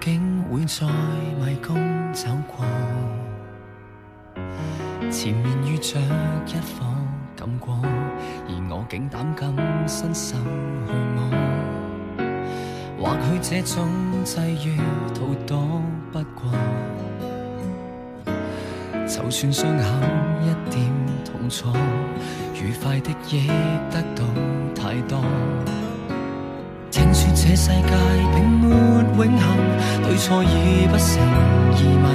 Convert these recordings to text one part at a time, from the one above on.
竟会在迷宫走过，前面遇着一颗感光，而我竟胆敢伸手去摸。或许这种际遇逃躲不过，就算伤口一点痛楚，愉快的亦得到太多。这世界并没永恒，对错已不成疑问，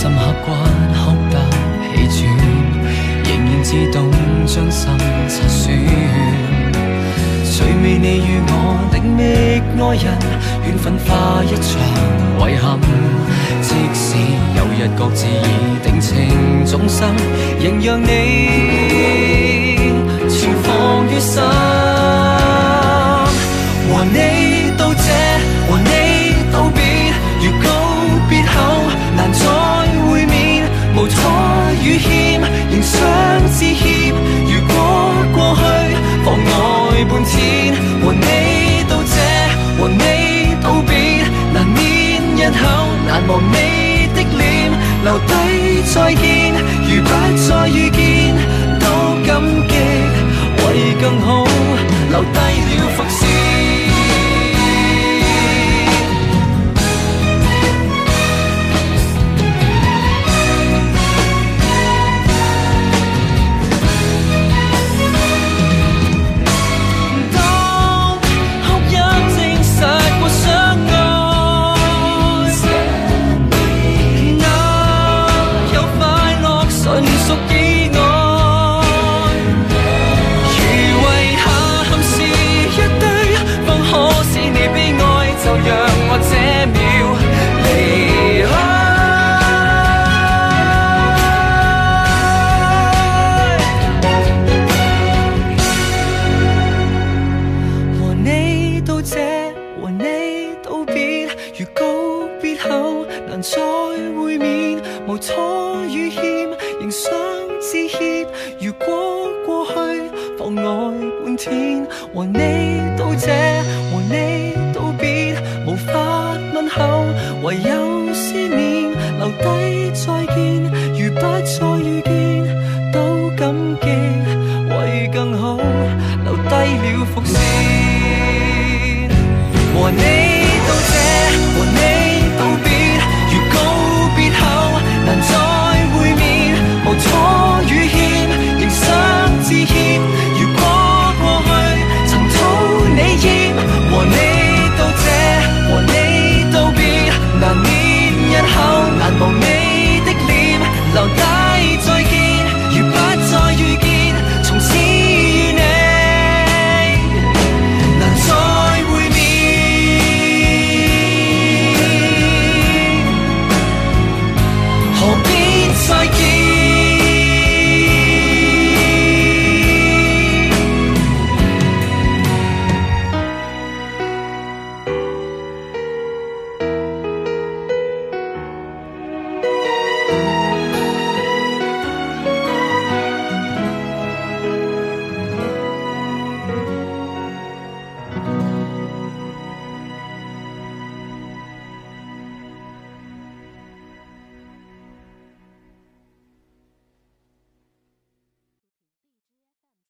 深刻骨哭得气喘，仍然自动将心擦損。谁未你与我的觅爱人，缘分化一场遗憾。即使有日各自已定情终生，仍让你存放于心。再见。如不再遇见，都感激，为更好留低了伏线。会面，无错与欠，仍想致歉。如果过去妨碍半天，和你到这，和你到别，无法问候，唯有思念，留低再见。如不再遇见，都感激，为更好留低了伏线。和你。